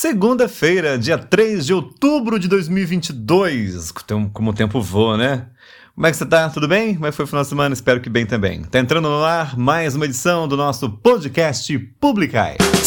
Segunda-feira, dia 3 de outubro de 2022. Como o tempo voa, né? Como é que você tá? Tudo bem? Como é que foi o final de semana? Espero que bem também. Tá entrando no ar mais uma edição do nosso podcast Publicai.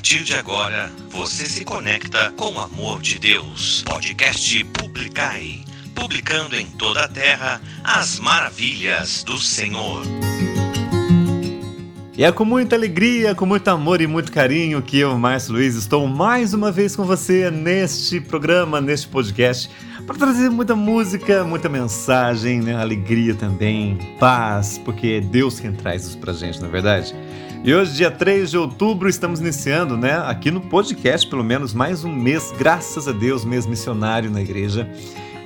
partir de agora, você se conecta com o amor de Deus. Podcast Publicai. Publicando em toda a terra as maravilhas do Senhor. E é com muita alegria, com muito amor e muito carinho que eu, Márcio Luiz, estou mais uma vez com você neste programa, neste podcast, para trazer muita música, muita mensagem, né? alegria também, paz, porque é Deus quem traz isso pra gente, não é verdade? E hoje, dia 3 de outubro, estamos iniciando, né, aqui no podcast, pelo menos mais um mês, graças a Deus, mês missionário na igreja.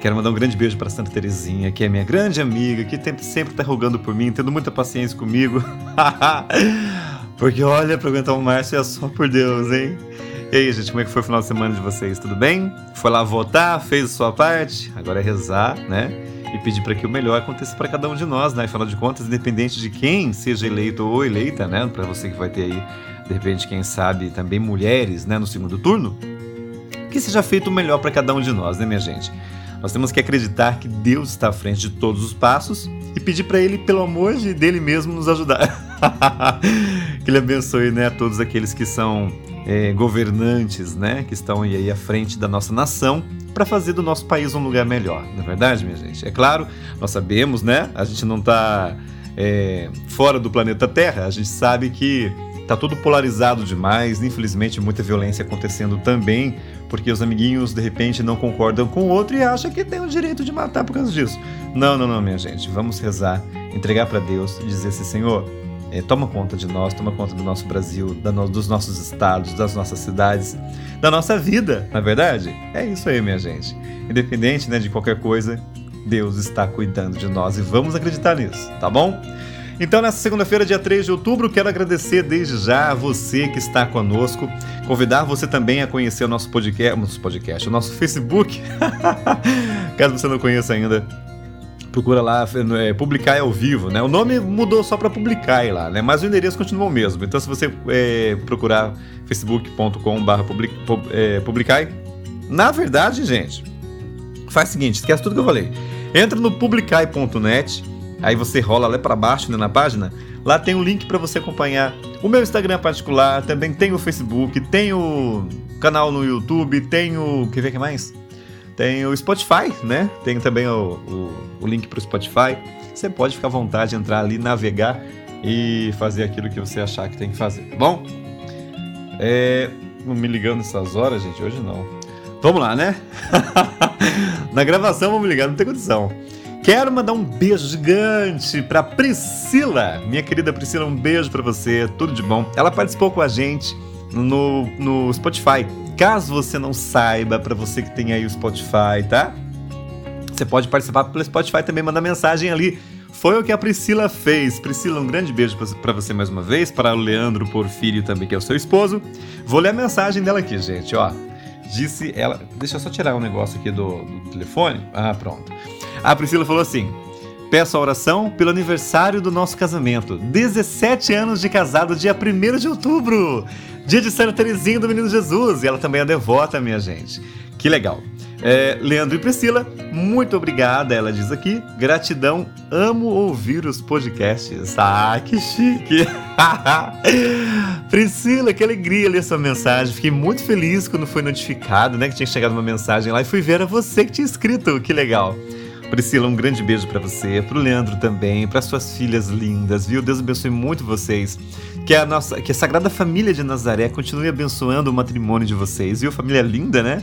Quero mandar um grande beijo para Santa Terezinha, que é minha grande amiga, que sempre está rogando por mim, tendo muita paciência comigo. Porque olha, para aguentar o Márcio é só por Deus, hein? E aí, gente, como é que foi o final de semana de vocês? Tudo bem? Foi lá votar, fez a sua parte? Agora é rezar, né? E pedir para que o melhor aconteça para cada um de nós, né? Afinal de contas, independente de quem seja eleito ou eleita, né? Para você que vai ter aí, de repente, quem sabe, também mulheres, né? No segundo turno, que seja feito o melhor para cada um de nós, né, minha gente? Nós temos que acreditar que Deus está à frente de todos os passos e pedir para Ele, pelo amor de dele mesmo, nos ajudar. que Ele abençoe né, todos aqueles que são é, governantes, né, que estão aí à frente da nossa nação para fazer do nosso país um lugar melhor. Não é verdade, minha gente? É claro, nós sabemos, né? A gente não está é, fora do planeta Terra. A gente sabe que Tá tudo polarizado demais, infelizmente muita violência acontecendo também, porque os amiguinhos de repente não concordam com o outro e acham que tem o direito de matar por causa disso. Não, não, não, minha gente. Vamos rezar, entregar para Deus e dizer assim, Senhor, é, toma conta de nós, toma conta do nosso Brasil, no, dos nossos estados, das nossas cidades, da nossa vida, na é verdade? É isso aí, minha gente. Independente né, de qualquer coisa, Deus está cuidando de nós e vamos acreditar nisso, tá bom? Então, nessa segunda-feira, dia 3 de outubro, quero agradecer desde já a você que está conosco, convidar você também a conhecer o nosso podcast, nosso podcast o nosso Facebook, caso você não conheça ainda. Procura lá, é, publicar ao vivo, né? O nome mudou só para publicar lá, né? Mas o endereço continua o mesmo. Então, se você é, procurar facebook.com/barra é, na verdade, gente, faz o seguinte: esquece tudo que eu falei. Entra no publicai.net Aí você rola lá para baixo né, na página. Lá tem um link para você acompanhar o meu Instagram particular, também tem o Facebook, tem o canal no YouTube, tem o. Quer ver que mais? Tem o Spotify, né? Tem também o, o, o link para o Spotify. Você pode ficar à vontade de entrar ali, navegar e fazer aquilo que você achar que tem que fazer, tá bom? É, me ligando nessas horas, gente, hoje não. Vamos lá, né? Na gravação vamos ligar, não tem condição. Quero mandar um beijo gigante para Priscila, minha querida Priscila, um beijo para você, tudo de bom. Ela participou com a gente no, no Spotify. Caso você não saiba, para você que tem aí o Spotify, tá? Você pode participar pelo Spotify também, mandar mensagem ali. Foi o que a Priscila fez. Priscila, um grande beijo para você mais uma vez, para o Leandro Porfírio também, que é o seu esposo. Vou ler a mensagem dela aqui, gente, ó. Disse ela. Deixa eu só tirar um negócio aqui do, do telefone. Ah, pronto. A Priscila falou assim: Peço a oração pelo aniversário do nosso casamento. 17 anos de casado, dia 1 de outubro. Dia de Santa Terezinha do Menino Jesus. E ela também é devota, minha gente. Que legal. É, Leandro e Priscila, muito obrigada, ela diz aqui. Gratidão, amo ouvir os podcasts. Ah, que chique! Priscila, que alegria ler sua mensagem. Fiquei muito feliz quando foi notificado, né, que tinha chegado uma mensagem lá e fui ver a você que tinha escrito. Que legal! Priscila, um grande beijo para você, pro Leandro também, para suas filhas lindas, viu? Deus abençoe muito vocês. Que a nossa, que a Sagrada Família de Nazaré continue abençoando o matrimônio de vocês, viu? Família linda, né?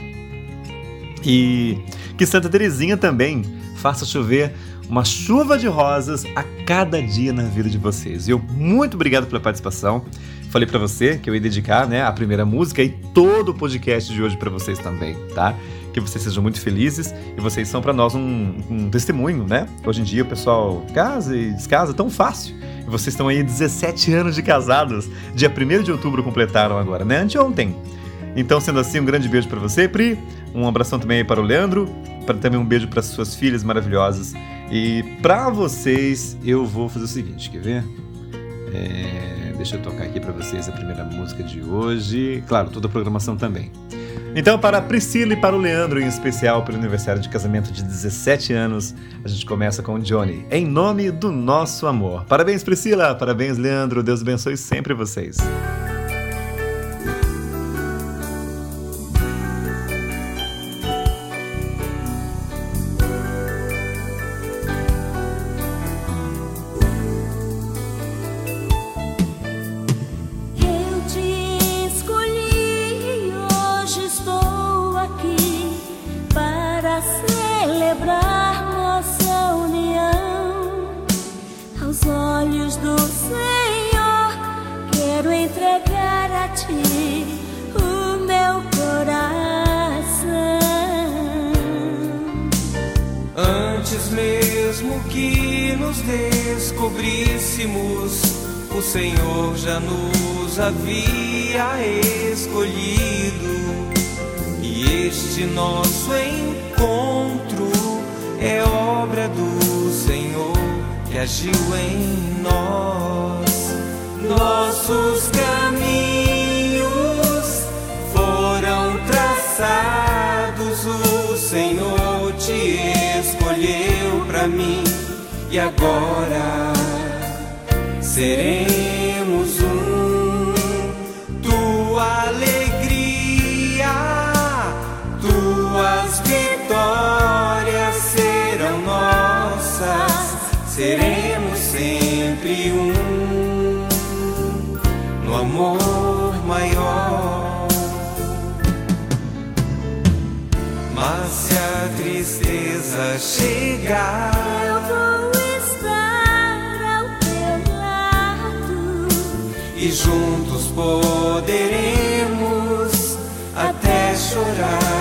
E que Santa Terezinha também faça chover uma chuva de rosas a cada dia na vida de vocês. Eu muito obrigado pela participação. Falei para você que eu ia dedicar, né, a primeira música e todo o podcast de hoje para vocês também, tá? Que vocês sejam muito felizes e vocês são para nós um, um, testemunho, né? Hoje em dia o pessoal casa e descasa tão fácil. E vocês estão aí 17 anos de casados. Dia 1 de outubro completaram agora, né? Anteontem. Então, sendo assim, um grande beijo para você, Pri. Um abração também aí para o Leandro. Para também um beijo para suas filhas maravilhosas. E para vocês, eu vou fazer o seguinte, quer ver? É, deixa eu tocar aqui para vocês a primeira música de hoje. Claro, toda a programação também. Então, para a Priscila e para o Leandro, em especial pelo aniversário de casamento de 17 anos, a gente começa com Johnny, em nome do nosso amor. Parabéns, Priscila! Parabéns, Leandro! Deus abençoe sempre vocês. chorar.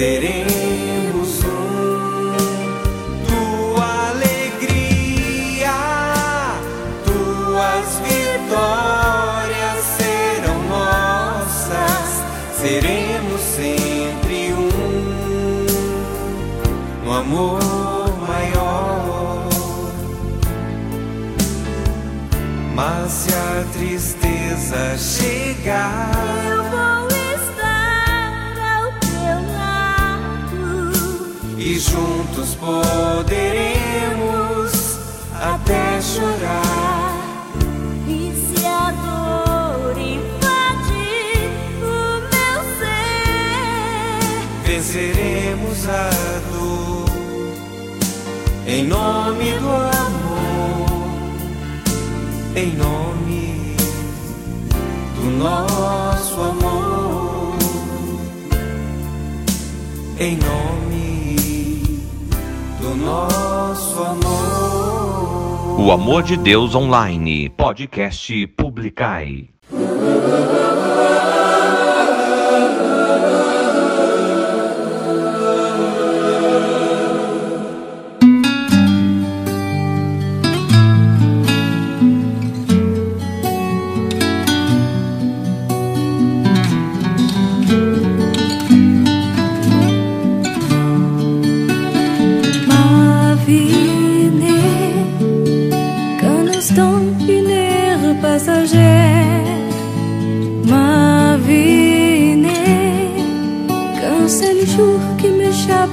Seremos um. Tua alegria, tuas vitórias serão nossas. Seremos sempre um no amor maior. Mas se a tristeza chegar em nome do nosso amor, em nome nosso amor. O Amor de Deus Online, podcast Publicai.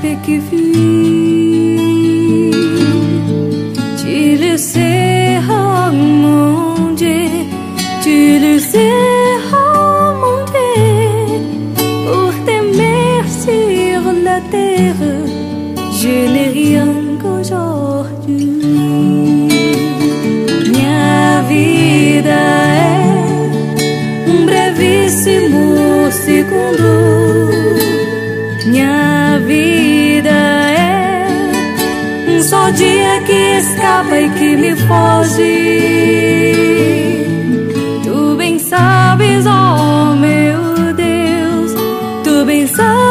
ter que vir. Tu le seras mon Dieu, tu le seras mon Dieu. Pour t'aimer sur la terre, je n'ai rien qu'aujourd'hui. Minha vida é um brevíssimo segundo. escapa e que me foge. Tu bem sabes, ó oh meu Deus, tu bem sabes.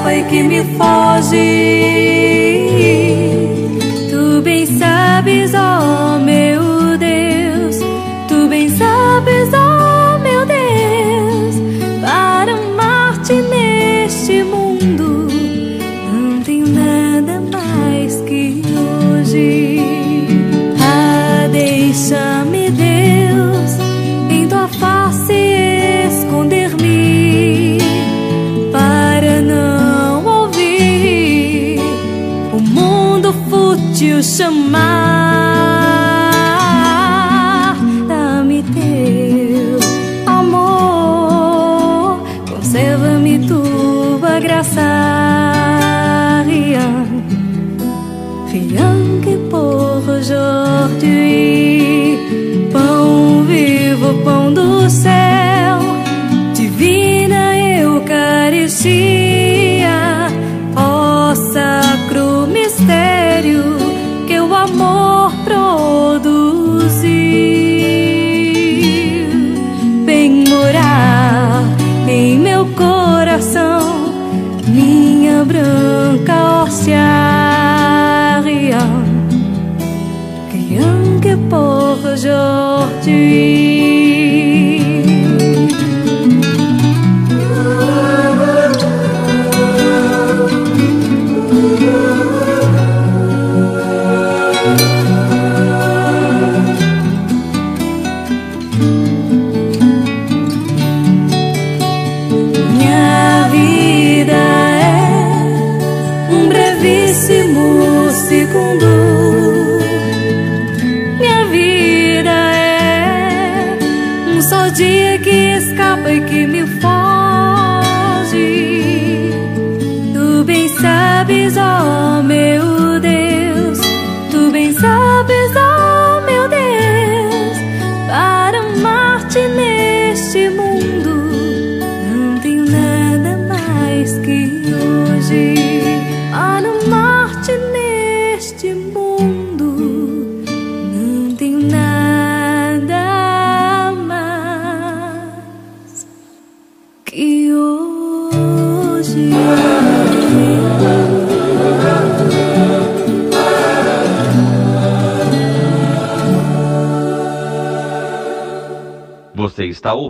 escapa e que me foge.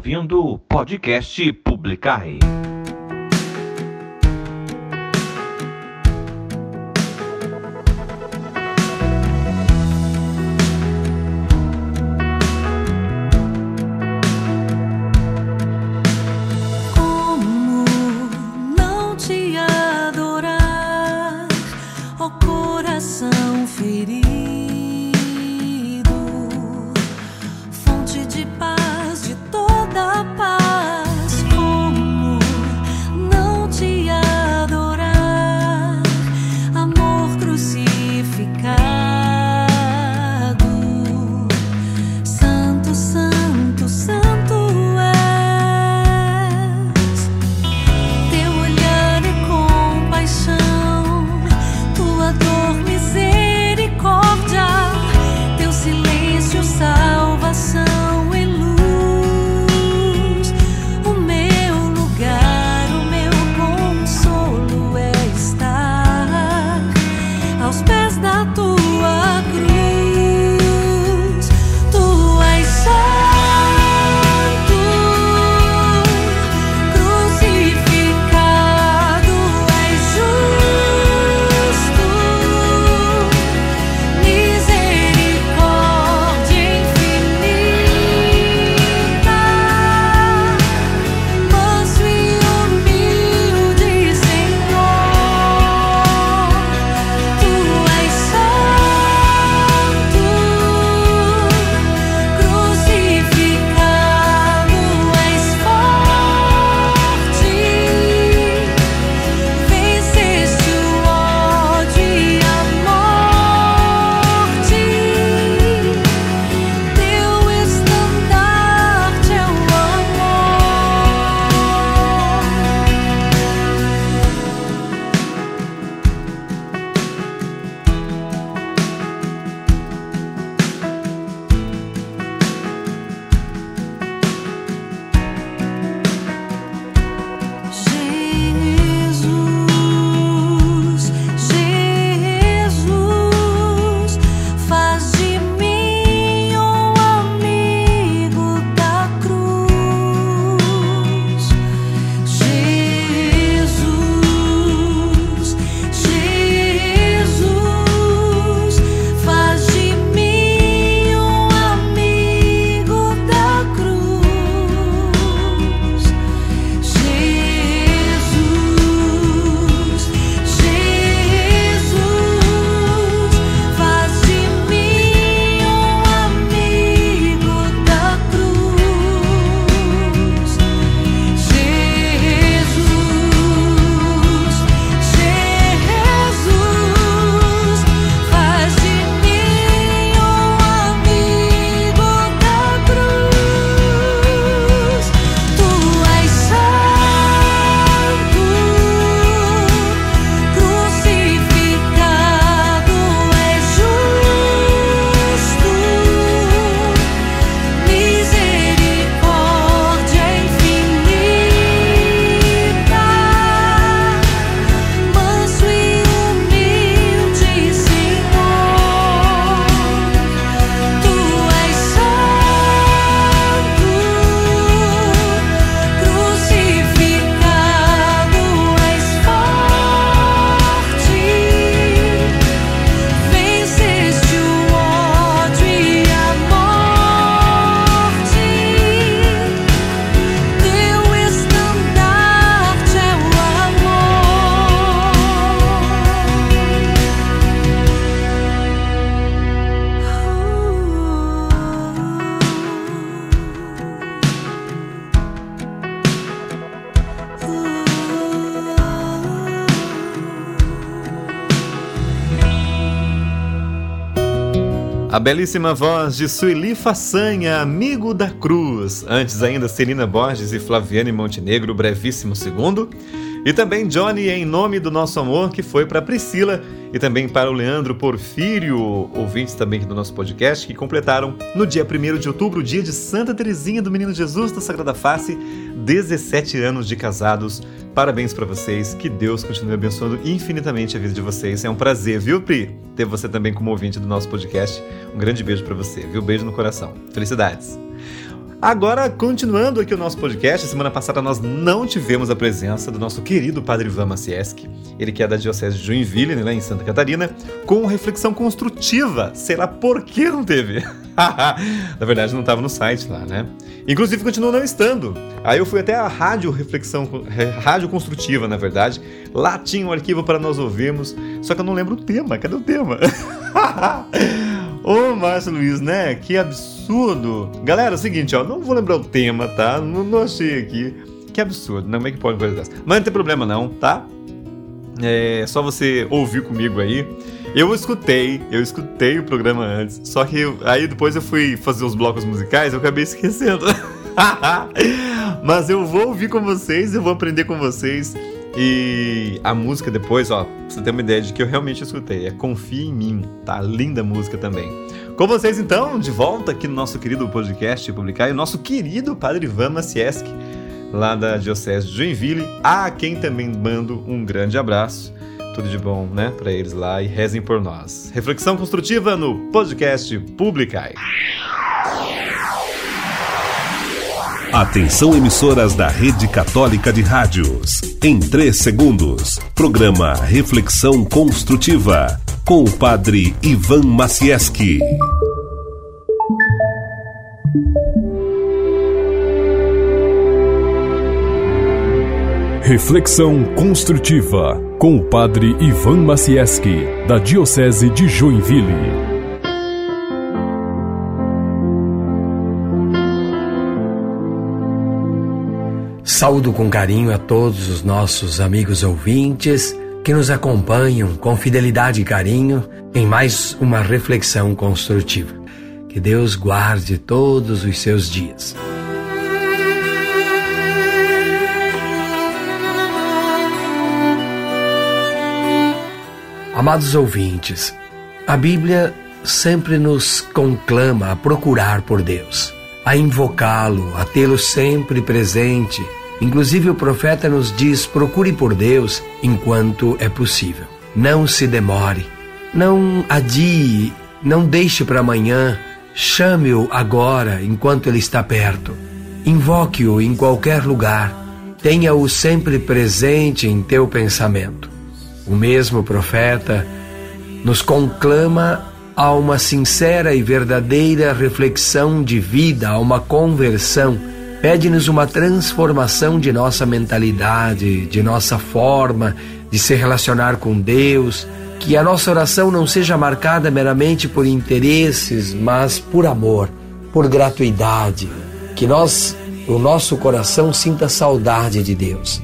ouvindo o podcast Publicar. Belíssima voz de Sueli Façanha, amigo da cruz. Antes ainda, Celina Borges e Flaviane Montenegro, brevíssimo segundo. E também Johnny em nome do nosso amor, que foi para Priscila e também para o Leandro Porfírio, ouvintes também do nosso podcast, que completaram no dia 1 de outubro, dia de Santa Teresinha do Menino Jesus da Sagrada Face, 17 anos de casados. Parabéns para vocês, que Deus continue abençoando infinitamente a vida de vocês. É um prazer, viu, Pri? Ter você também como ouvinte do nosso podcast. Um grande beijo para você, viu? Beijo no coração. Felicidades. Agora, continuando aqui o nosso podcast, semana passada nós não tivemos a presença do nosso querido Padre Ivan Macieski, ele que é da Diocese de Joinville, né, em Santa Catarina, com reflexão construtiva. Sei lá por que não teve. Na verdade, não estava no site lá, né? Inclusive, continua não estando. Aí eu fui até a Rádio Reflexão, Rádio Construtiva, na verdade. Lá tinha um arquivo para nós ouvirmos, só que eu não lembro o tema. Cadê o tema? Ô, Márcio Luiz, né? Que absurdo. Galera, é o seguinte, ó, não vou lembrar o tema, tá? Não, não achei aqui. Que absurdo, não é que pode coisa dessa. Mas não tem problema não, tá? É só você ouvir comigo aí. Eu escutei, eu escutei o programa antes, só que eu, aí depois eu fui fazer os blocos musicais, eu acabei esquecendo. Mas eu vou ouvir com vocês, eu vou aprender com vocês. E a música depois, ó, pra você ter uma ideia de que eu realmente escutei, é Confia em Mim, tá? Linda música também. Com vocês então, de volta aqui no nosso querido podcast Publicar, e o nosso querido Padre Ivan Macieski, lá da Diocese de Joinville, a quem também mando um grande abraço. Tudo de bom, né, para eles lá e rezem por nós. Reflexão construtiva no podcast Publicai. Atenção emissoras da Rede Católica de Rádios. Em 3 segundos, programa Reflexão Construtiva com o Padre Ivan Macieski. Reflexão Construtiva com o Padre Ivan Macieski, da Diocese de Joinville. Saúdo com carinho a todos os nossos amigos ouvintes que nos acompanham com fidelidade e carinho em mais uma reflexão construtiva. Que Deus guarde todos os seus dias. Amados ouvintes, a Bíblia sempre nos conclama a procurar por Deus, a invocá-lo, a tê-lo sempre presente Inclusive, o profeta nos diz: procure por Deus enquanto é possível. Não se demore, não adie, não deixe para amanhã. Chame-o agora, enquanto ele está perto. Invoque-o em qualquer lugar. Tenha-o sempre presente em teu pensamento. O mesmo profeta nos conclama a uma sincera e verdadeira reflexão de vida, a uma conversão Pede-nos uma transformação de nossa mentalidade, de nossa forma de se relacionar com Deus, que a nossa oração não seja marcada meramente por interesses, mas por amor, por gratuidade, que nós, o nosso coração sinta saudade de Deus.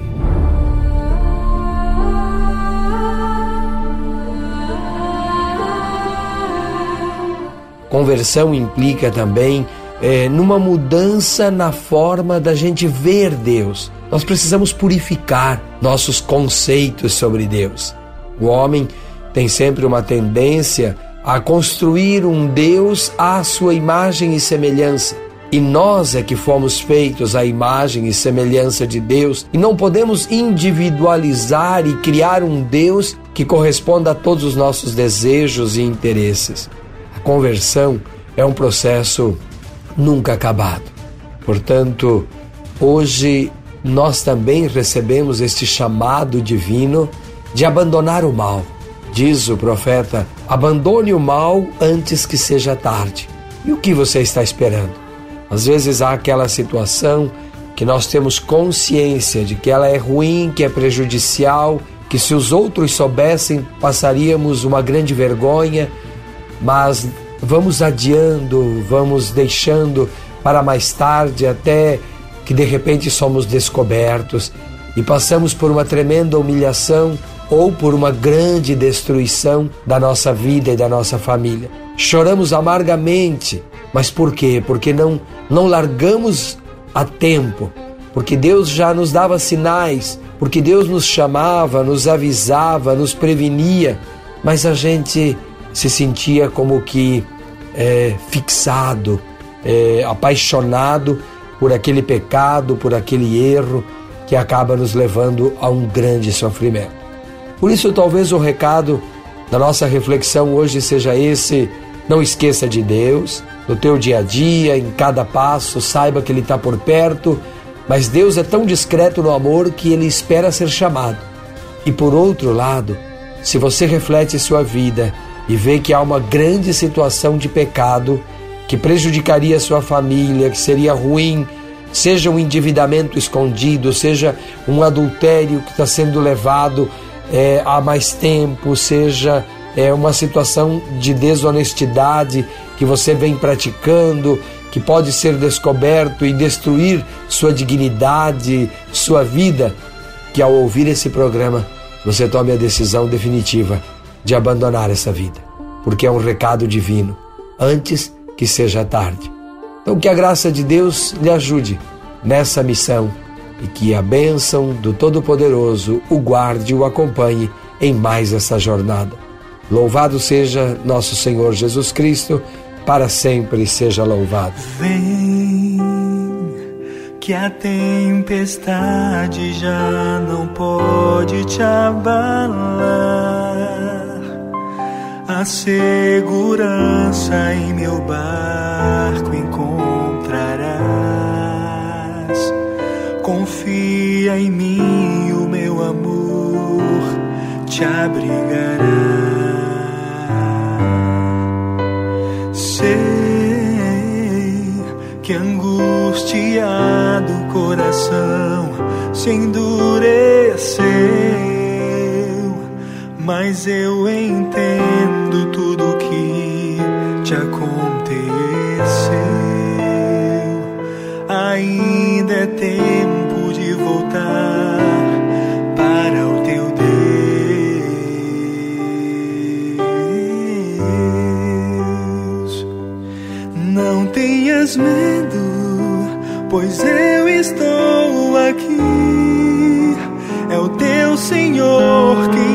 Conversão implica também é, numa mudança na forma da gente ver Deus. Nós precisamos purificar nossos conceitos sobre Deus. O homem tem sempre uma tendência a construir um Deus à sua imagem e semelhança. E nós é que fomos feitos à imagem e semelhança de Deus, e não podemos individualizar e criar um Deus que corresponda a todos os nossos desejos e interesses. A conversão é um processo nunca acabado. Portanto, hoje nós também recebemos este chamado divino de abandonar o mal. Diz o profeta: abandone o mal antes que seja tarde. E o que você está esperando? Às vezes há aquela situação que nós temos consciência de que ela é ruim, que é prejudicial, que se os outros soubessem passaríamos uma grande vergonha, mas vamos adiando, vamos deixando para mais tarde, até que de repente somos descobertos e passamos por uma tremenda humilhação ou por uma grande destruição da nossa vida e da nossa família. choramos amargamente. Mas por quê? Porque não, não largamos a tempo, porque Deus já nos dava sinais, porque Deus nos chamava, nos avisava, nos prevenia, mas a gente se sentia como que é, fixado, é, apaixonado por aquele pecado, por aquele erro que acaba nos levando a um grande sofrimento. Por isso, talvez o recado da nossa reflexão hoje seja esse: não esqueça de Deus no teu dia a dia, em cada passo, saiba que Ele está por perto, mas Deus é tão discreto no amor que Ele espera ser chamado. E por outro lado, se você reflete sua vida e vê que há uma grande situação de pecado que prejudicaria sua família, que seria ruim, seja um endividamento escondido, seja um adultério que está sendo levado é, há mais tempo, seja é, uma situação de desonestidade que você vem praticando, que pode ser descoberto e destruir sua dignidade, sua vida, que ao ouvir esse programa você tome a decisão definitiva de abandonar essa vida, porque é um recado divino, antes que seja tarde. Então, que a graça de Deus lhe ajude nessa missão e que a bênção do Todo-Poderoso o guarde e o acompanhe em mais essa jornada. Louvado seja nosso Senhor Jesus Cristo, para sempre seja louvado. Vem, que a tempestade já não pode te abalar. A segurança em meu barco encontrarás. Confia em mim, o meu amor te abrigará. Sei que angustiado o coração se endureceu, mas eu entendo tempo de voltar para o teu Deus. Não tenhas medo, pois eu estou aqui. É o teu Senhor quem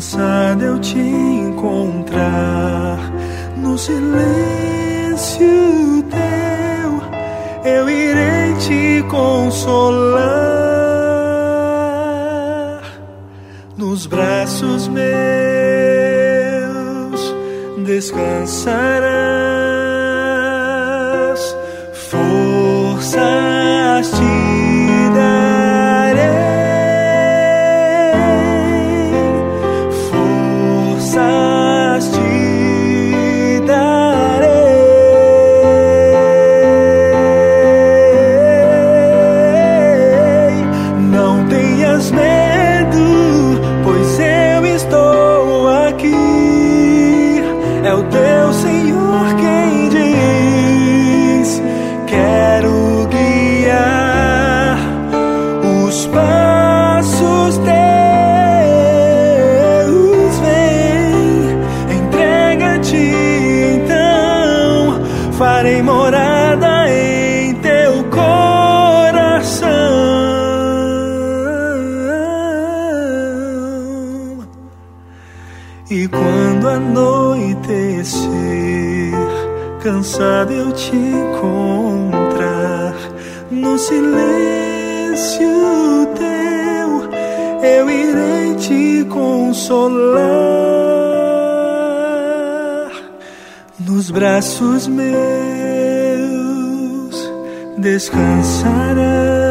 cansado eu te encontrar. No silêncio teu, eu irei te consolar. Nos braços meus descansarás, cansado eu te encontrar. No silêncio teu, eu irei te consolar. Nos braços meus descansarás,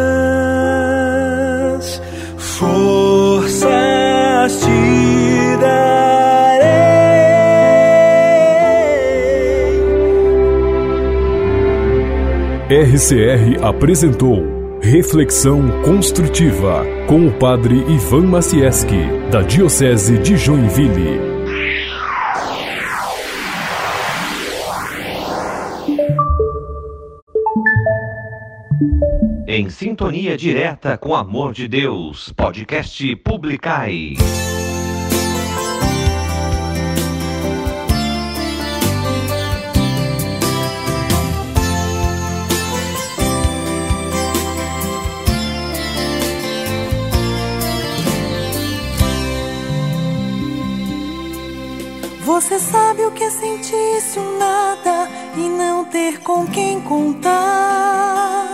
RCR apresentou Reflexão Construtiva com o Padre Ivan Macieski, da Diocese de Joinville. Em sintonia direta com o amor de Deus, podcast Publicai. Você sabe o que é sentir-se um nada e não ter com quem contar.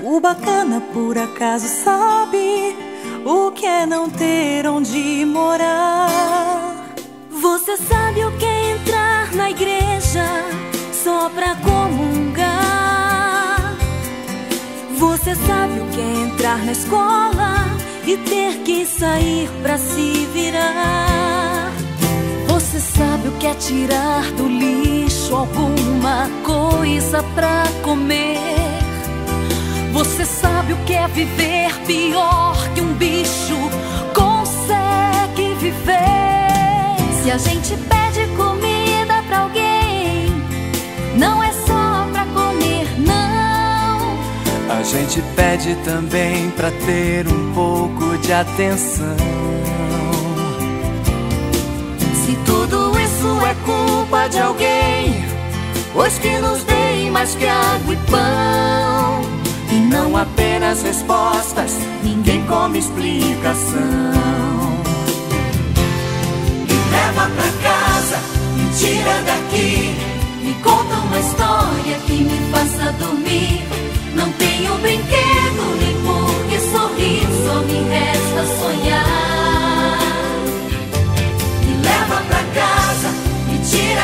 O bacana por acaso sabe o que é não ter onde morar. Você sabe o que é entrar na igreja só pra comungar. Você sabe o que é entrar na escola e ter que sair pra se virar. Você sabe o que é tirar do lixo alguma coisa pra comer. Você sabe o que é viver pior que um bicho consegue viver. Se a gente pede comida pra alguém, não é só pra comer, não. A gente pede também pra ter um pouco de atenção. Se tudo isso é culpa de alguém, pois que nos deem mais que água e pão. E não apenas respostas, ninguém come explicação. Me leva pra casa, me tira daqui. Me conta uma história que me faça dormir. Não tenho brinquedo nem por que sorrir, só me resta sonhar.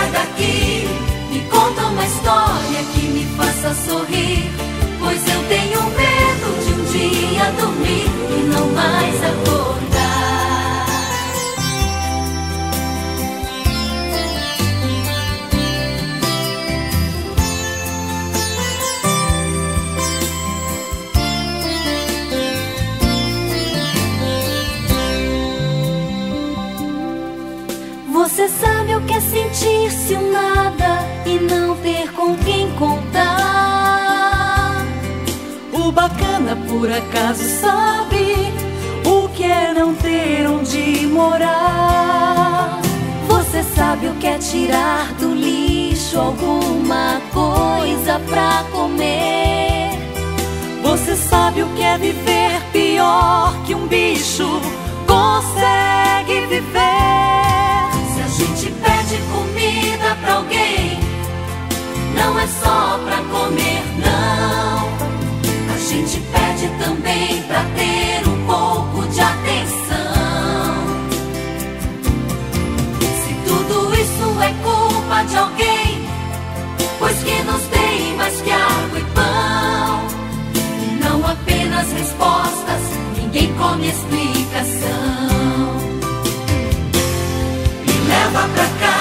Tira daqui. Me conta uma história que me faça sorrir. Pois eu tenho medo de um dia dormir e não mais acordar. Você sabe o que é sentir-se um nada e não ter com quem contar. O bacana por acaso sabe o que é não ter onde morar. Você sabe o que é tirar do lixo alguma coisa pra comer. Você sabe o que é viver pior que um bicho consegue viver. Pede comida pra alguém, não é só pra comer, não. A gente pede também pra ter um pouco de atenção. Se tudo isso é culpa de alguém, pois que nos tem mais que água e pão. Não apenas respostas, ninguém come explicação. Leva pra casa,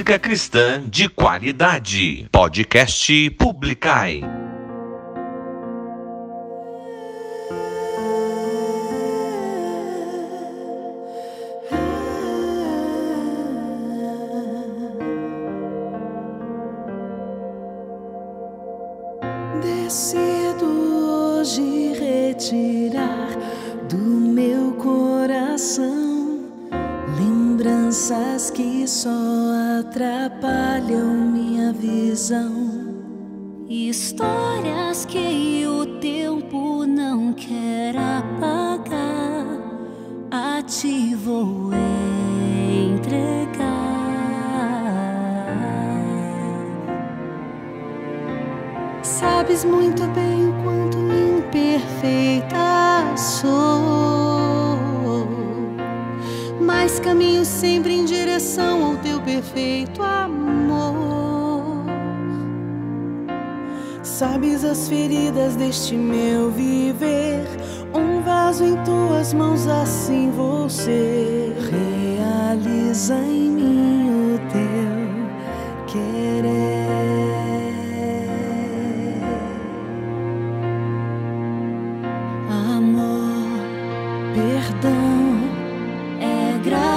música cristã de qualidade. Podcast Publicai. Decido hoje retirar do meu coração lembranças que só atrapalham minha visão. Histórias que o tempo não quer apagar, a ti vou entregar. Sabes muito bem o quanto imperfeita sou, mas caminho sempre em direção ao teu perfeito amor. Sabes as feridas deste meu viver, um vaso em tuas mãos, assim você realiza em mim o teu querer.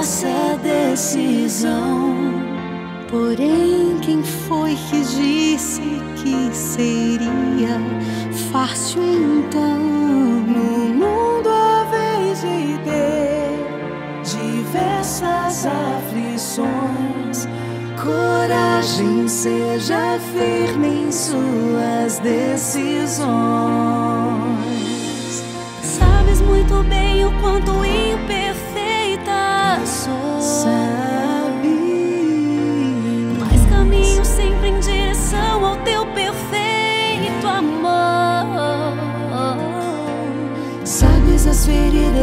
É decisão. Porém, quem foi que disse que seria fácil então? No mundo a vez de ter diversas aflições, coragem seja firme em suas decisões. Sabes muito bem o quanto imperfeita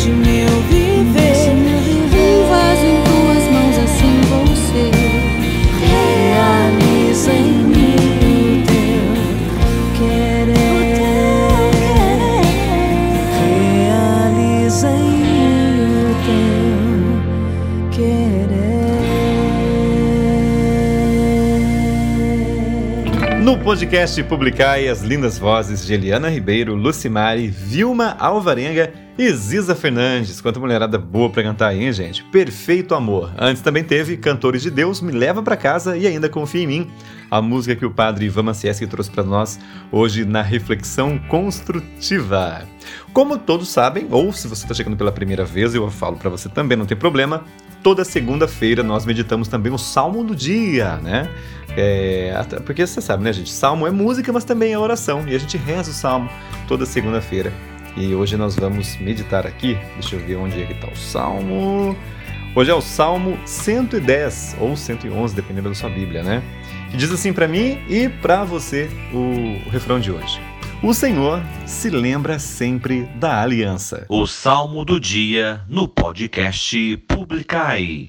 deste meu podcast Publicai as lindas vozes de Eliana Ribeiro, Lucimari, Vilma Alvarenga e Ziza Fernandes. Quanta mulherada boa pra cantar aí, hein, gente? Perfeito amor. Antes também teve Cantores de Deus, Me Leva Pra Casa e Ainda Confia em Mim. A música que o padre Ivan Macieschi trouxe para nós hoje na Reflexão Construtiva. Como todos sabem, ou se você está chegando pela primeira vez, eu falo para você também, não tem problema. Toda segunda-feira nós meditamos também o Salmo do Dia, né? É, porque você sabe, né, gente? Salmo é música, mas também é oração. E a gente reza o salmo toda segunda-feira. E hoje nós vamos meditar aqui. Deixa eu ver onde é que tá o salmo. Hoje é o Salmo 110 ou 111, dependendo da sua Bíblia, né? Que diz assim para mim e para você o, o refrão de hoje. O Senhor se lembra sempre da aliança. O Salmo do Dia no podcast Publicai.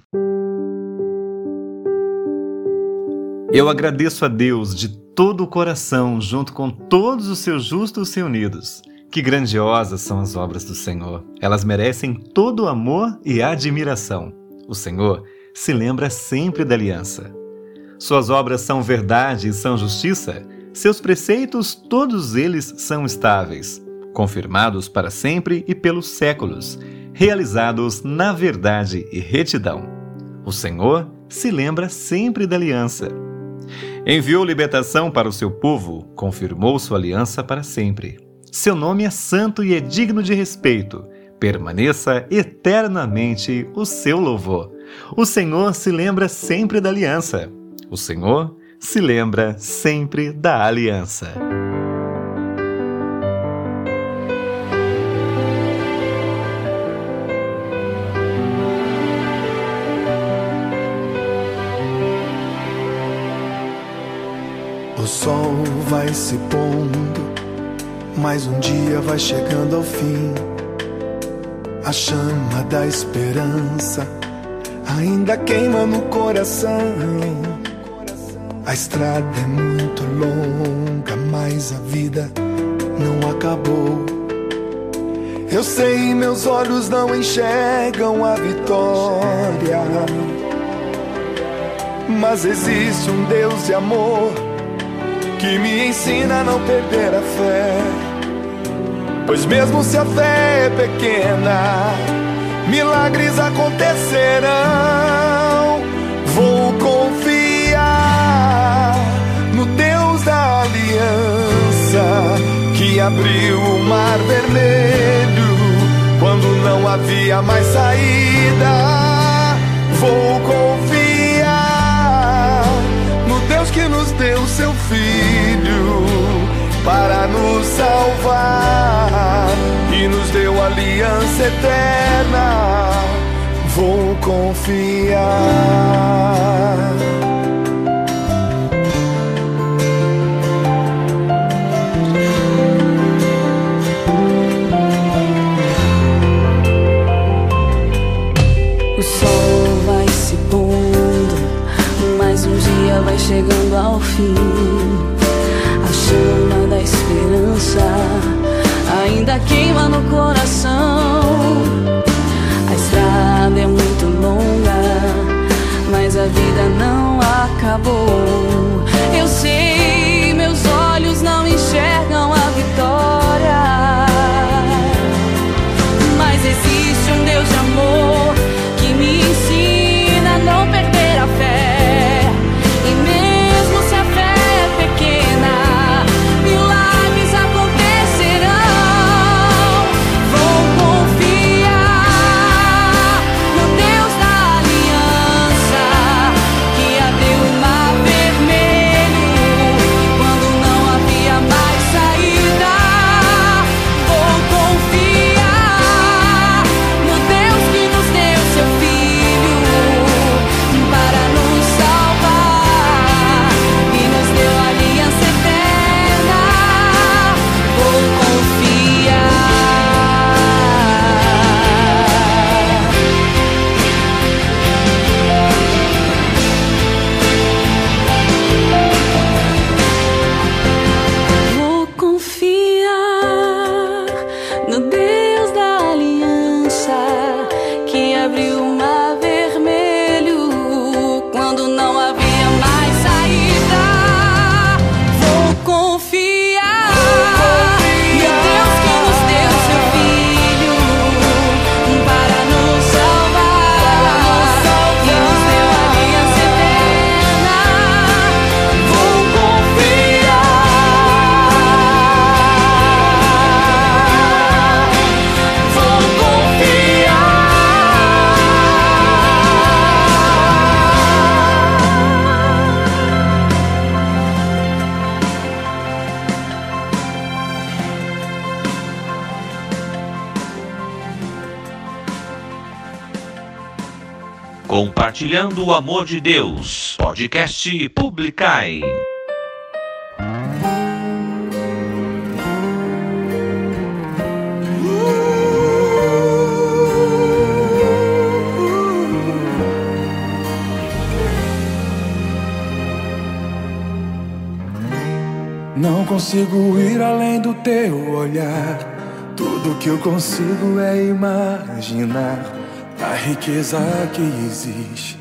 Eu agradeço a Deus de todo o coração, junto com todos os seus justos reunidos. Que grandiosas são as obras do Senhor. Elas merecem todo o amor e admiração. O Senhor se lembra sempre da aliança. Suas obras são verdade e são justiça. Seus preceitos, todos eles são estáveis, confirmados para sempre e pelos séculos, realizados na verdade e retidão. O Senhor se lembra sempre da aliança. Enviou libertação para o seu povo, confirmou sua aliança para sempre. Seu nome é santo e é digno de respeito. Permaneça eternamente o seu louvor. O Senhor se lembra sempre da aliança. O Senhor se lembra sempre da aliança. Vai se pondo, mas um dia vai chegando ao fim. A chama da esperança ainda queima no coração. A estrada é muito longa, mas a vida não acabou. Eu sei, meus olhos não enxergam a vitória. Mas existe um Deus de amor que me ensina a não perder a fé. Pois mesmo se a fé é pequena, milagres acontecerão. Vou confiar no Deus da aliança que abriu o mar vermelho quando não havia mais saída. Vou confiar deu seu filho para nos salvar e nos deu aliança eterna. Vou confiar. Dia vai chegando ao fim. A chama da esperança ainda queima no coração. A estrada é muito longa, mas a vida não acabou. Eu sei, Compartilhando o amor de Deus. Podcast Publicai. Não consigo ir além do teu olhar. Tudo que eu consigo é imaginar a riqueza que existe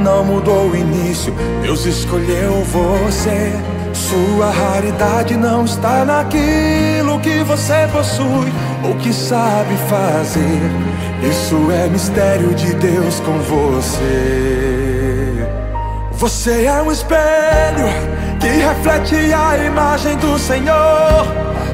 não mudou o início. Deus escolheu você. Sua raridade não está naquilo que você possui ou que sabe fazer. Isso é mistério de Deus com você. Você é um espelho que reflete a imagem do Senhor.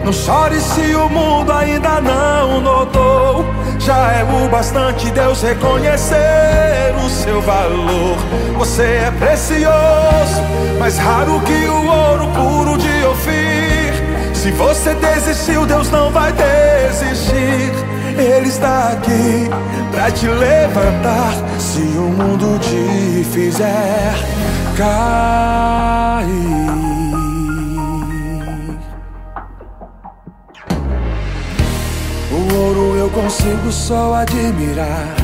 Não chore se o mundo ainda não notou. Já é o bastante Deus reconhecer o seu valor. Você é precioso, mais raro que o ouro puro de Ofir. Se você desistiu, Deus não vai desistir. Ele está aqui pra te levantar. Se o mundo te fizer cair. O ouro eu consigo só admirar.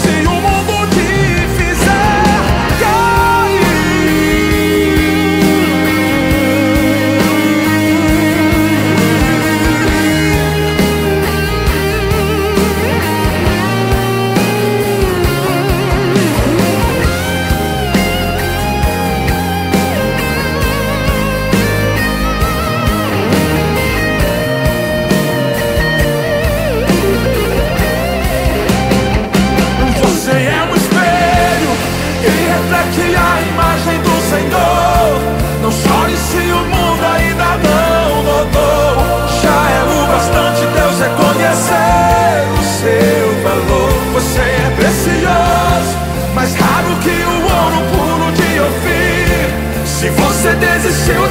Você desistiu, Deus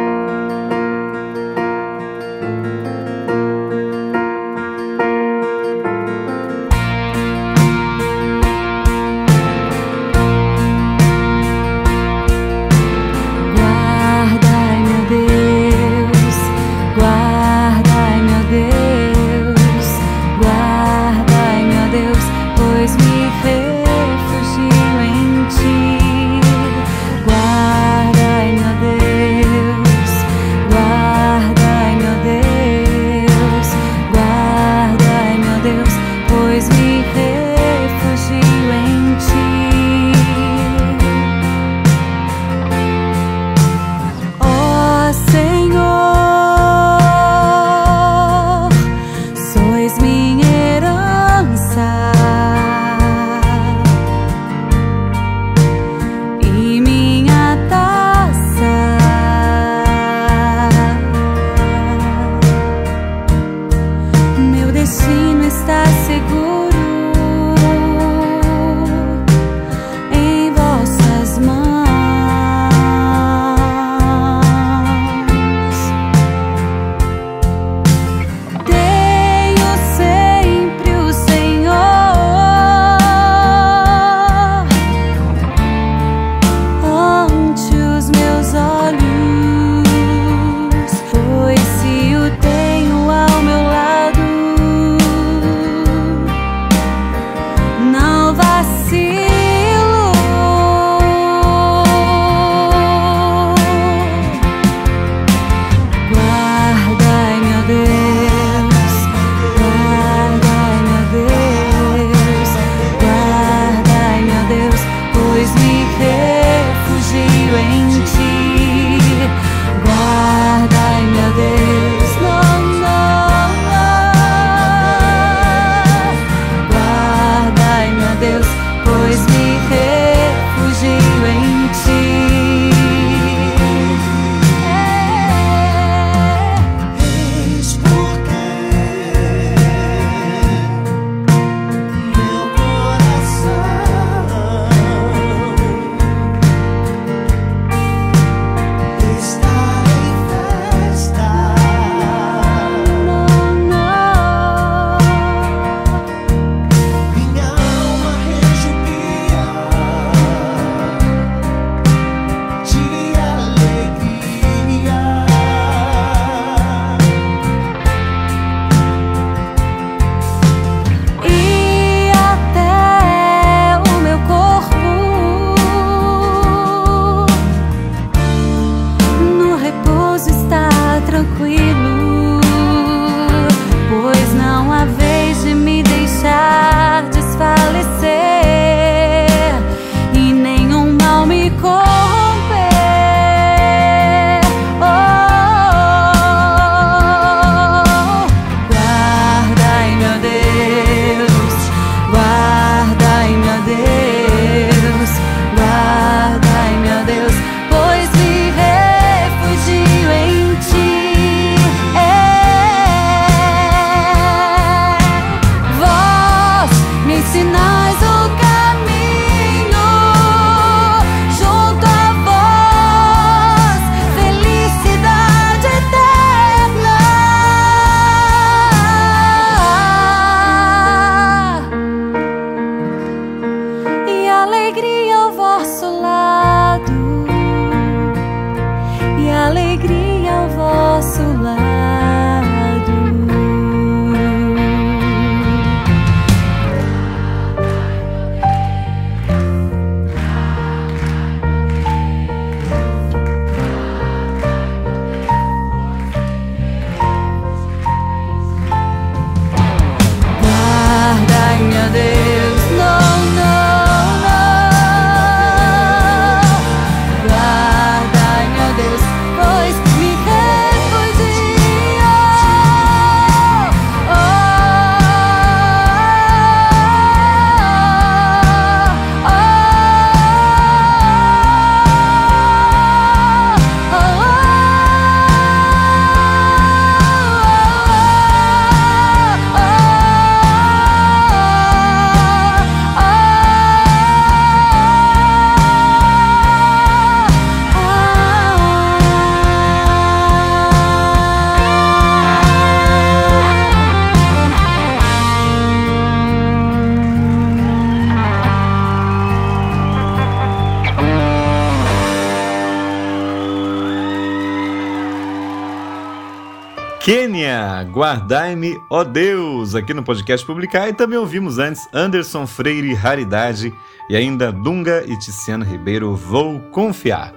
Guardai-me, ó Deus, aqui no podcast Publicar. E também ouvimos antes Anderson Freire, Raridade e ainda Dunga e Tiziana Ribeiro, Vou Confiar.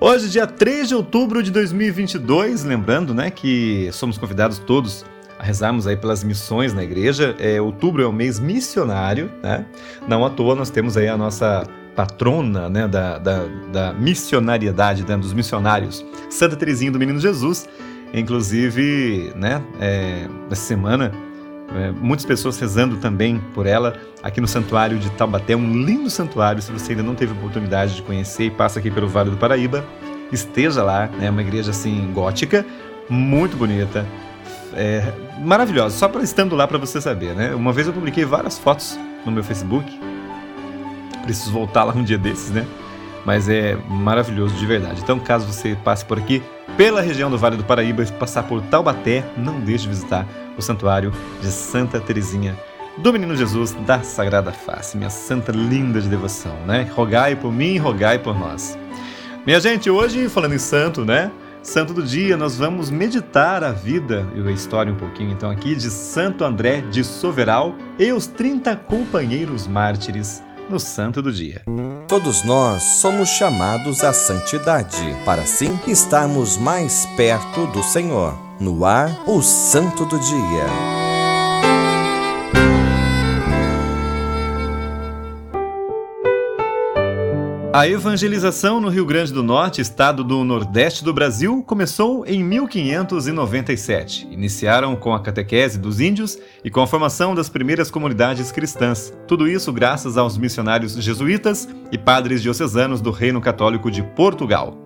Hoje, dia 3 de outubro de 2022, lembrando né, que somos convidados todos a rezarmos aí pelas missões na igreja. É, outubro é o mês missionário, né? Não à toa nós temos aí a nossa patrona né, da, da, da missionariedade, né, dos missionários, Santa Teresinha do Menino Jesus. Inclusive, né, é, essa semana, é, muitas pessoas rezando também por ela aqui no Santuário de Taubaté, um lindo santuário. Se você ainda não teve oportunidade de conhecer e passa aqui pelo Vale do Paraíba, esteja lá. É né, uma igreja assim gótica, muito bonita, é, maravilhosa. Só para estando lá para você saber, né? Uma vez eu publiquei várias fotos no meu Facebook preciso voltar lá um dia desses, né? Mas é maravilhoso de verdade. Então, caso você passe por aqui, pela região do Vale do Paraíba e passar por Taubaté, não deixe de visitar o Santuário de Santa Teresinha do Menino Jesus da Sagrada Face, minha santa linda de devoção, né? Rogai por mim, rogai por nós. Minha gente, hoje, falando em santo, né? Santo do dia, nós vamos meditar a vida e a história um pouquinho então aqui de Santo André de Soveral e os 30 companheiros mártires no Santo do Dia. Todos nós somos chamados à santidade, para assim estarmos mais perto do Senhor. No ar, o Santo do Dia. A evangelização no Rio Grande do Norte, estado do Nordeste do Brasil, começou em 1597. Iniciaram com a catequese dos índios e com a formação das primeiras comunidades cristãs. Tudo isso graças aos missionários jesuítas e padres diocesanos do Reino Católico de Portugal.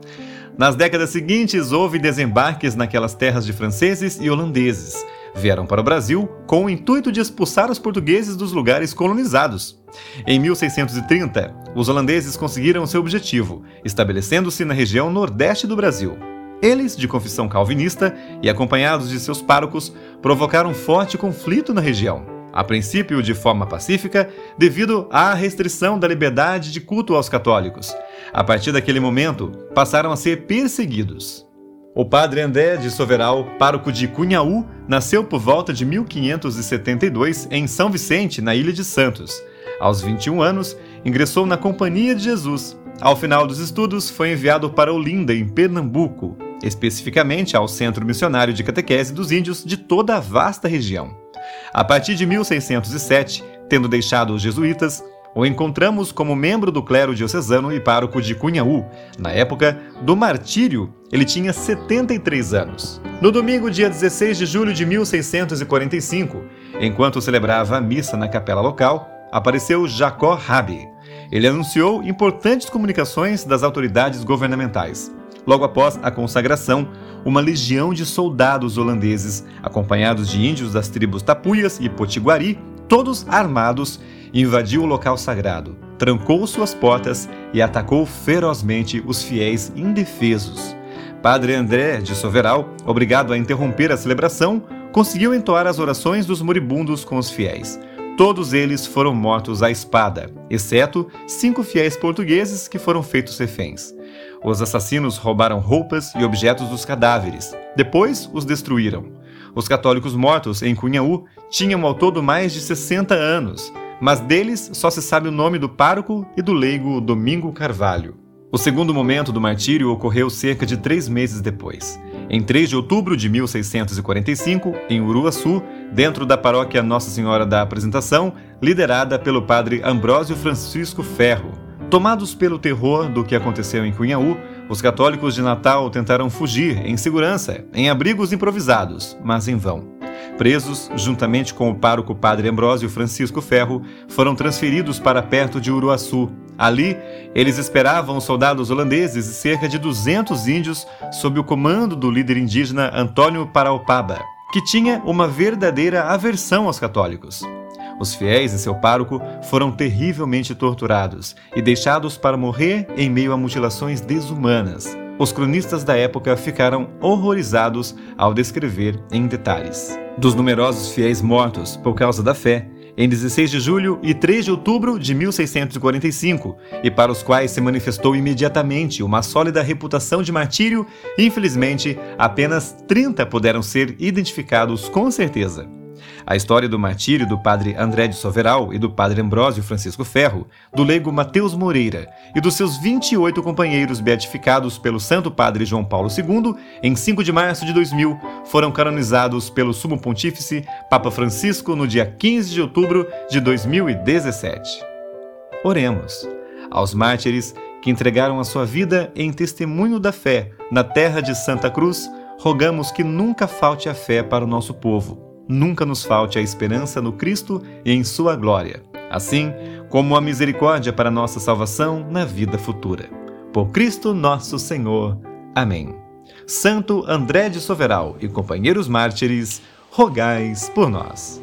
Nas décadas seguintes, houve desembarques naquelas terras de franceses e holandeses vieram para o Brasil com o intuito de expulsar os portugueses dos lugares colonizados. Em 1630, os holandeses conseguiram seu objetivo, estabelecendo-se na região nordeste do Brasil. Eles, de confissão calvinista e acompanhados de seus párocos, provocaram forte conflito na região. A princípio, de forma pacífica, devido à restrição da liberdade de culto aos católicos. A partir daquele momento, passaram a ser perseguidos. O padre André de Soveral, pároco de Cunhaú, nasceu por volta de 1572 em São Vicente, na Ilha de Santos. Aos 21 anos, ingressou na Companhia de Jesus. Ao final dos estudos, foi enviado para Olinda, em Pernambuco, especificamente ao Centro Missionário de Catequese dos Índios de toda a vasta região. A partir de 1607, tendo deixado os jesuítas, o encontramos como membro do clero diocesano e pároco de Cunhaú. Na época do martírio, ele tinha 73 anos. No domingo, dia 16 de julho de 1645, enquanto celebrava a missa na capela local, apareceu Jacó Rabi. Ele anunciou importantes comunicações das autoridades governamentais. Logo após a consagração, uma legião de soldados holandeses, acompanhados de índios das tribos Tapuias e Potiguari, todos armados, invadiu o local sagrado, trancou suas portas e atacou ferozmente os fiéis indefesos. Padre André de Soveral, obrigado a interromper a celebração, conseguiu entoar as orações dos moribundos com os fiéis. Todos eles foram mortos à espada, exceto cinco fiéis portugueses que foram feitos reféns. Os assassinos roubaram roupas e objetos dos cadáveres. Depois os destruíram. Os católicos mortos em Cunhaú tinham ao todo mais de 60 anos mas deles só se sabe o nome do pároco e do leigo Domingo Carvalho. O segundo momento do martírio ocorreu cerca de três meses depois. Em 3 de outubro de 1645, em Uruaçu, dentro da paróquia Nossa Senhora da Apresentação, liderada pelo padre Ambrósio Francisco Ferro. Tomados pelo terror do que aconteceu em Cunhaú, os católicos de Natal tentaram fugir em segurança, em abrigos improvisados, mas em vão. Presos, juntamente com o pároco Padre Ambrósio Francisco Ferro, foram transferidos para perto de Uruaçu. Ali, eles esperavam os soldados holandeses e cerca de 200 índios sob o comando do líder indígena Antônio Paraupaba, que tinha uma verdadeira aversão aos católicos. Os fiéis e seu pároco foram terrivelmente torturados e deixados para morrer em meio a mutilações desumanas. Os cronistas da época ficaram horrorizados ao descrever em detalhes. Dos numerosos fiéis mortos por causa da fé, em 16 de julho e 3 de outubro de 1645, e para os quais se manifestou imediatamente uma sólida reputação de martírio, infelizmente, apenas 30 puderam ser identificados com certeza. A história do martírio do padre André de Soveral e do padre Ambrósio Francisco Ferro, do leigo Mateus Moreira e dos seus 28 companheiros beatificados pelo Santo Padre João Paulo II em 5 de março de 2000 foram canonizados pelo Sumo Pontífice Papa Francisco no dia 15 de outubro de 2017. Oremos aos mártires que entregaram a sua vida em testemunho da fé na terra de Santa Cruz, rogamos que nunca falte a fé para o nosso povo nunca nos falte a esperança no Cristo e em Sua glória, assim como a misericórdia para nossa salvação na vida futura. Por Cristo nosso Senhor. Amém. Santo André de Soveral e companheiros mártires, rogais por nós.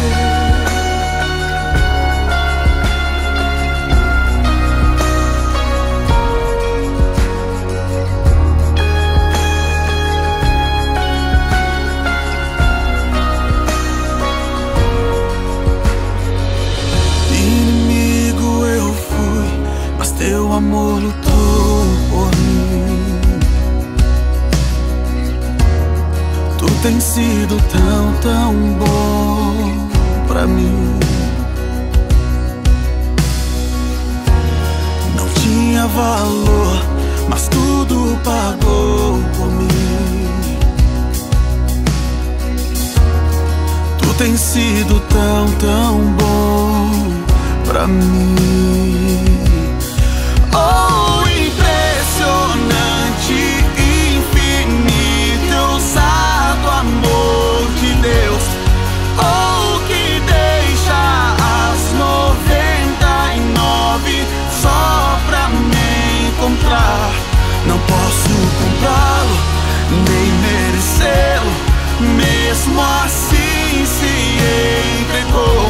Yeah. Inimigo eu fui, mas teu amor lutou tem sido tão, tão bom pra mim. Não tinha valor, mas tudo pagou por mim. Tu tens sido tão, tão bom pra mim. Oh, impressionante amor de Deus, encontrar. Não posso comprá-lo, nem merecê-lo, mesmo assim se entregou.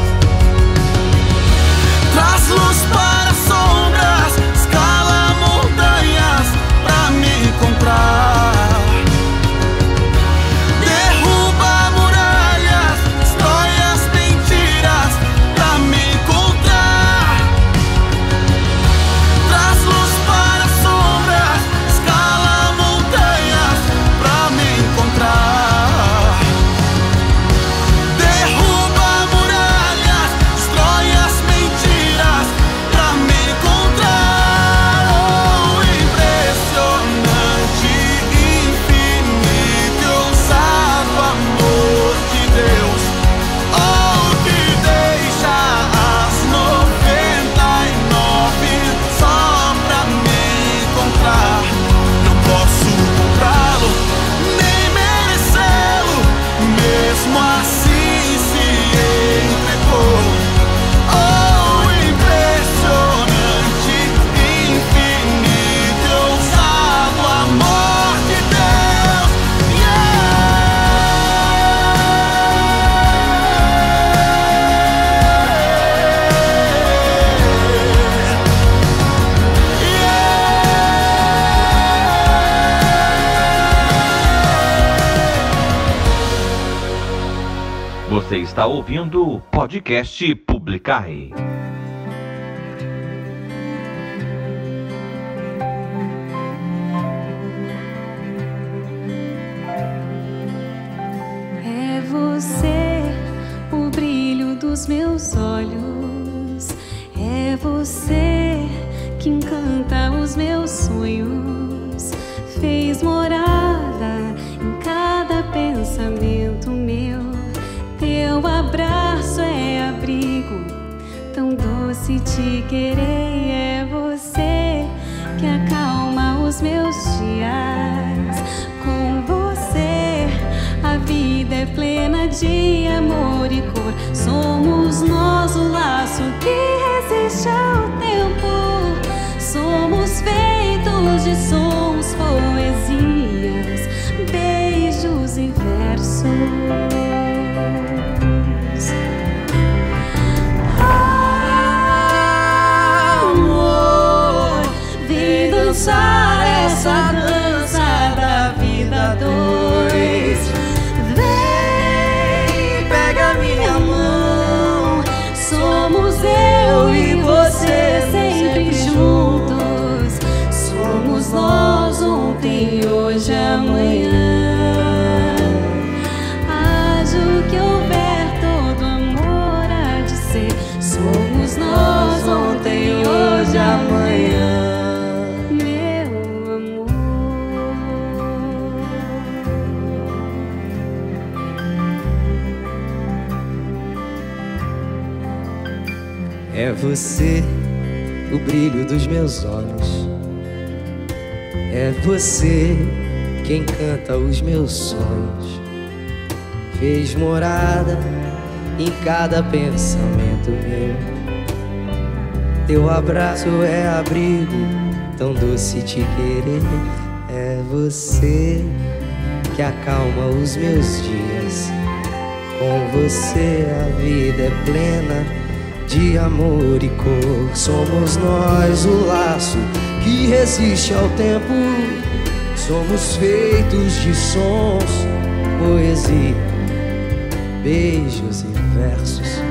Traz luz para sombras, escala montanhas pra me encontrar. Você está ouvindo o podcast Publicai. É você o brilho dos meus olhos. É você que encanta os meus sonhos. Fez morada em cada pensamento abraço é abrigo, tão doce te querer. É você que acalma os meus dias. Com você a vida é plena de amor e cor. Somos nós o laço que vem você o brilho dos meus olhos. É você quem canta os meus sonhos. Fez morada em cada pensamento meu. Teu abraço é abrigo, tão doce te querer. É você que acalma os meus dias. Com você a vida é plena de amor e cor. Somos nós o laço que resiste ao tempo. Somos feitos de sons, poesia, beijos e versos.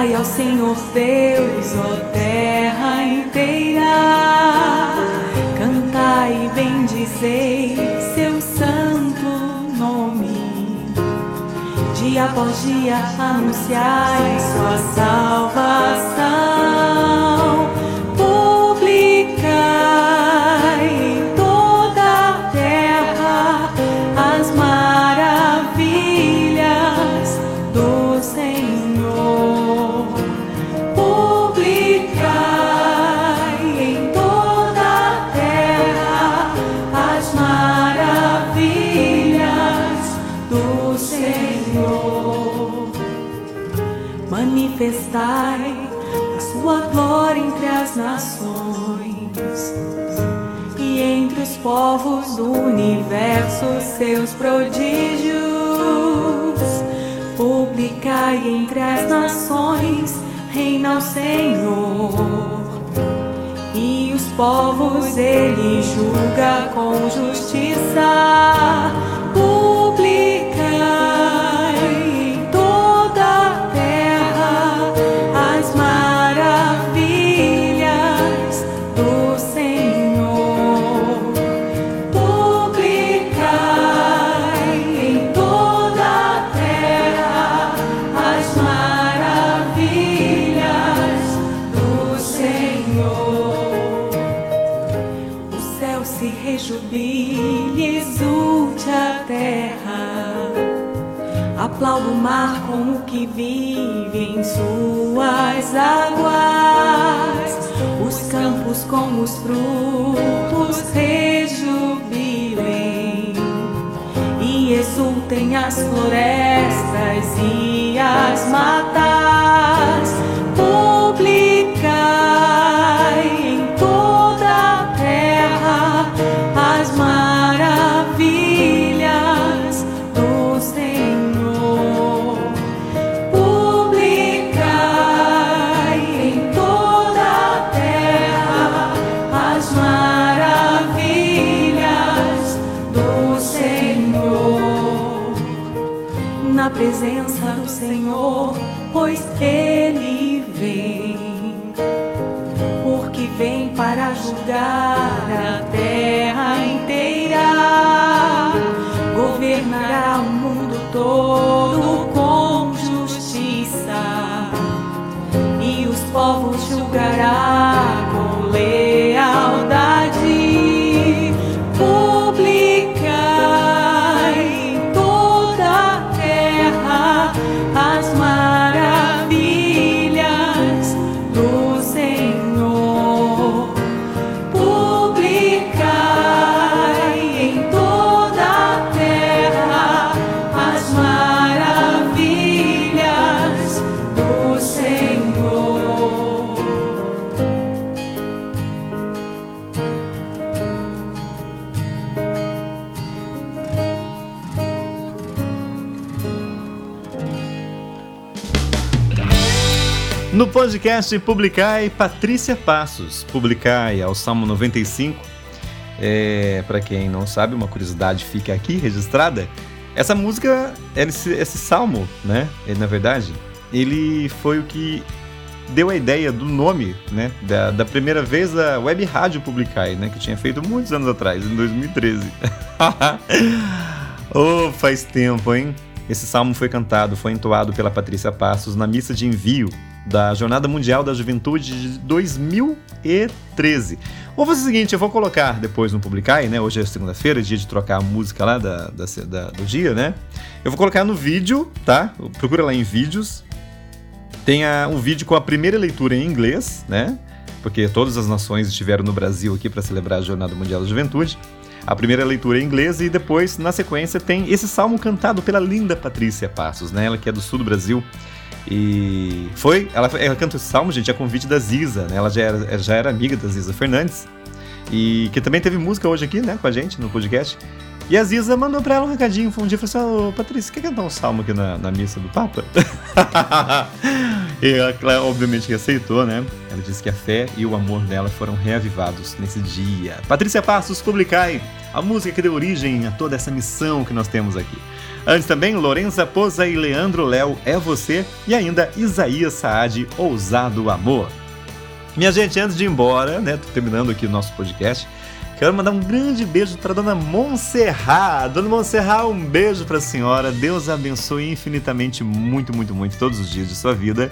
Cantai ao Senhor Deus, ó terra inteira. Cantai e bendizei seu santo nome. Dia após dia anunciai sua salvação. Universo seus prodígios. Publicai entre as nações, reina o Senhor. E os povos ele julga com justiça. Aplauda o mar como que vive em suas águas. Os campos com os frutos rejubilem e exultem as florestas e as matas. Na presença do Senhor, pois Ele vem porque vem para julgar a terra inteira, governará o mundo todo com justiça e os povos julgará com lealdade. Podcast Publicai, Patrícia Passos. Publicai ao Salmo 95. É, para quem não sabe, uma curiosidade fica aqui registrada. Essa música, esse, esse salmo, né? Ele, na verdade, ele foi o que deu a ideia do nome, né? Da, da primeira vez a Web Rádio Publicai, né? Que tinha feito muitos anos atrás, em 2013. oh, faz tempo, hein? Esse salmo foi cantado, foi entoado pela Patrícia Passos na missa de envio da Jornada Mundial da Juventude de 2013. Vou fazer o seguinte, eu vou colocar depois no Publicai, né? Hoje é segunda-feira, dia de trocar a música lá da, da- da- do dia, né? Eu vou colocar no vídeo, tá? Procura lá em vídeos. Tem a- um vídeo com a primeira leitura em inglês, né? Porque todas as nações estiveram no Brasil aqui para celebrar a Jornada Mundial da Juventude. A primeira leitura em inglês e depois, na sequência, tem esse salmo cantado pela linda Patrícia Passos, né? Ela que é do sul do Brasil. E foi, ela, ela canta esse salmo, gente, a convite da Ziza, né? Ela já era, já era amiga da Ziza Fernandes. E que também teve música hoje aqui, né, com a gente no podcast. E a Ziza mandou pra ela um recadinho, um dia e falou assim: Ô Patrícia, quer cantar um salmo aqui na, na missa do Papa? e ela, obviamente, aceitou, né? Ela disse que a fé e o amor dela foram reavivados nesse dia. Patrícia Passos, publicai a música que deu origem a toda essa missão que nós temos aqui. Antes também, Lorenza Poza e Leandro Léo É Você e ainda Isaías Saad, Ousado Amor. Minha gente, antes de ir embora, né, tô terminando aqui o nosso podcast, quero mandar um grande beijo para dona Montserrat. Dona Montserrat, um beijo para a senhora. Deus abençoe infinitamente, muito, muito, muito, todos os dias de sua vida.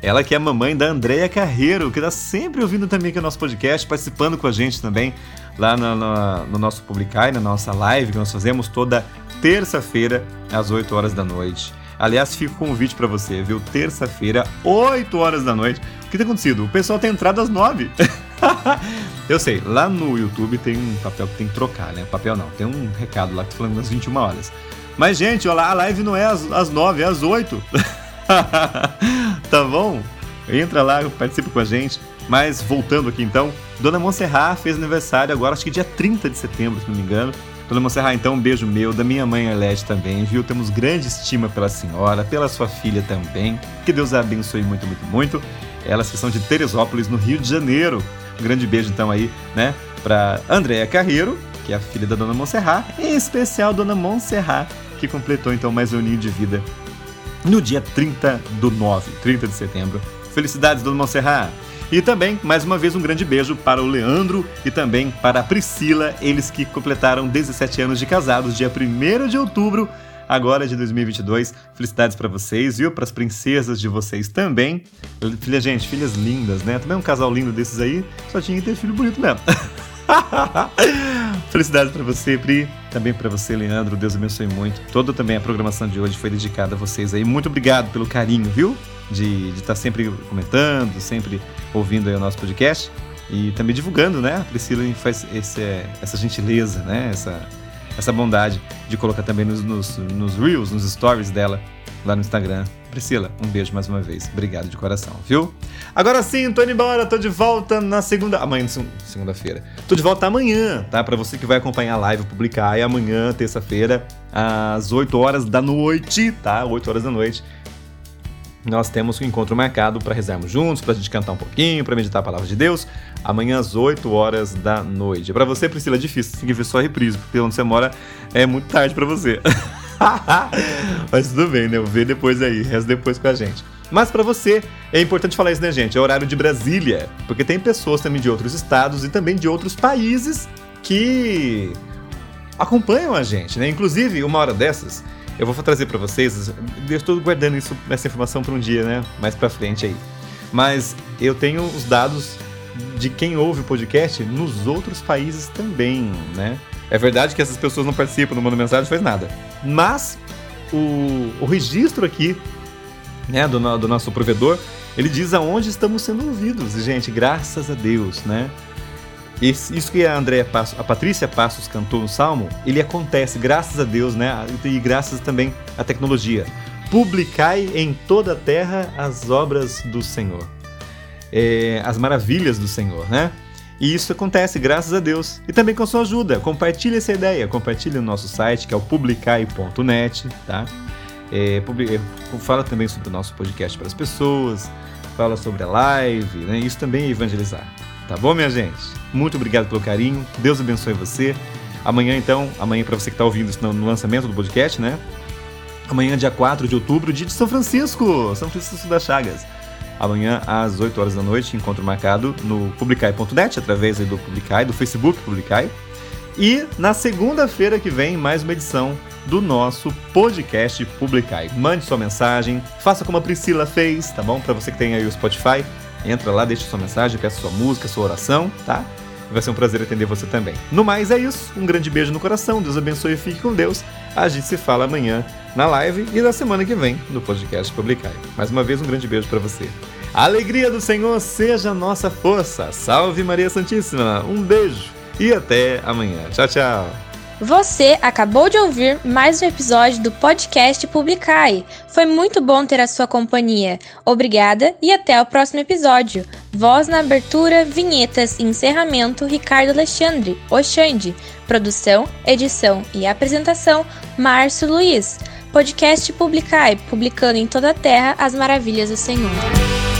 Ela que é a mamãe da Andréia Carreiro, que está sempre ouvindo também aqui o nosso podcast, participando com a gente também lá no, no, no nosso Publicai, na nossa live que nós fazemos toda terça-feira, às 8 horas da noite. Aliás, fica o convite para você, viu? Terça-feira, 8 horas da noite. O que tem acontecido? O pessoal tem entrado às 9. Eu sei, lá no YouTube tem um papel que tem que trocar, né? Papel não, tem um recado lá que tá falando das 21 horas. Mas, gente, olha lá, a live não é às, às 9, é às 8. tá bom? Entra lá, participa com a gente. Mas voltando aqui então, Dona Monserrat fez aniversário agora, acho que dia 30 de setembro, se não me engano. Dona Monserrat, então, um beijo meu, da minha mãe Arlete também, viu? Temos grande estima pela senhora, pela sua filha também. Que Deus a abençoe muito, muito, muito. Elas que são de Teresópolis, no Rio de Janeiro. Um grande beijo então aí, né, pra Andréa Carreiro, que é a filha da Dona Monserrat, em especial Dona Monserrat, que completou então mais um ninho de vida no dia 30 do 9, 30 de setembro. Felicidades, Dona Monserrat! E também, mais uma vez, um grande beijo para o Leandro e também para a Priscila, eles que completaram 17 anos de casados, dia 1 de outubro, agora de 2022. Felicidades para vocês, viu? Para as princesas de vocês também. Filha, gente, filhas lindas, né? Também um casal lindo desses aí, só tinha que ter filho bonito mesmo. Felicidades para você, Pri. Também para você, Leandro. Deus abençoe muito. Toda também a programação de hoje foi dedicada a vocês aí. Muito obrigado pelo carinho, viu? De estar tá sempre comentando, sempre ouvindo o nosso podcast. E também divulgando, né? A Priscila faz esse, essa gentileza, né? Essa, essa bondade de colocar também nos, nos, nos Reels, nos stories dela lá no Instagram. Priscila, um beijo mais uma vez. Obrigado de coração, viu? Agora sim, tô indo embora, tô de volta na segunda. Amanhã, segunda-feira. Tô de volta amanhã, tá? Para você que vai acompanhar a live publicar. E amanhã, terça-feira, às 8 horas da noite, tá? 8 horas da noite. Nós temos um encontro marcado para rezarmos juntos, para a gente cantar um pouquinho, para meditar a palavra de Deus, amanhã às 8 horas da noite. Para você, Priscila, é difícil, tem que ver só a reprise, porque onde você mora é muito tarde para você. Mas tudo bem, né? Vê depois aí, reza depois com a gente. Mas para você, é importante falar isso, né, gente? É horário de Brasília, porque tem pessoas também de outros estados e também de outros países que acompanham a gente, né? Inclusive, uma hora dessas, eu vou trazer para vocês, eu estou guardando isso, essa informação para um dia, né? Mais para frente aí. Mas eu tenho os dados de quem ouve o podcast nos outros países também, né? É verdade que essas pessoas não participam, não mandam mensagem, faz nada. Mas o, o registro aqui, né, do, do nosso provedor, ele diz aonde estamos sendo ouvidos. E, gente, graças a Deus, né? Isso, isso que a Passos, a Patrícia Passos cantou no Salmo, ele acontece, graças a Deus, né? E graças também à tecnologia. Publicai em toda a terra as obras do Senhor. É, as maravilhas do Senhor, né? E isso acontece graças a Deus. E também com sua ajuda. Compartilhe essa ideia. Compartilhe no nosso site, que é o publicai.net, tá? É, é, fala também sobre o nosso podcast para as pessoas. Fala sobre a live, né? Isso também é evangelizar. Tá bom, minha gente? Muito obrigado pelo carinho. Deus abençoe você. Amanhã, então, amanhã para você que está ouvindo isso no lançamento do podcast, né? Amanhã, dia 4 de outubro, dia de São Francisco, São Francisco das Chagas amanhã às 8 horas da noite, encontro marcado no publicai.net, através do Publicai, do Facebook Publicai. E na segunda-feira que vem, mais uma edição do nosso podcast Publicai. Mande sua mensagem, faça como a Priscila fez, tá bom? Para você que tem aí o Spotify, entra lá, deixa sua mensagem, peça sua música, sua oração, tá? Vai ser um prazer atender você também. No mais é isso, um grande beijo no coração, Deus abençoe e fique com Deus. A gente se fala amanhã na live e na semana que vem no podcast Publicai. Mais uma vez, um grande beijo para você. A alegria do Senhor seja nossa força. Salve Maria Santíssima. Um beijo e até amanhã. Tchau, tchau. Você acabou de ouvir mais um episódio do podcast Publicai. Foi muito bom ter a sua companhia. Obrigada e até o próximo episódio. Voz na abertura, vinhetas e encerramento Ricardo Alexandre, Oxande. Produção, edição e apresentação Márcio Luiz. Podcast Publicai, publicando em toda a terra as maravilhas do Senhor.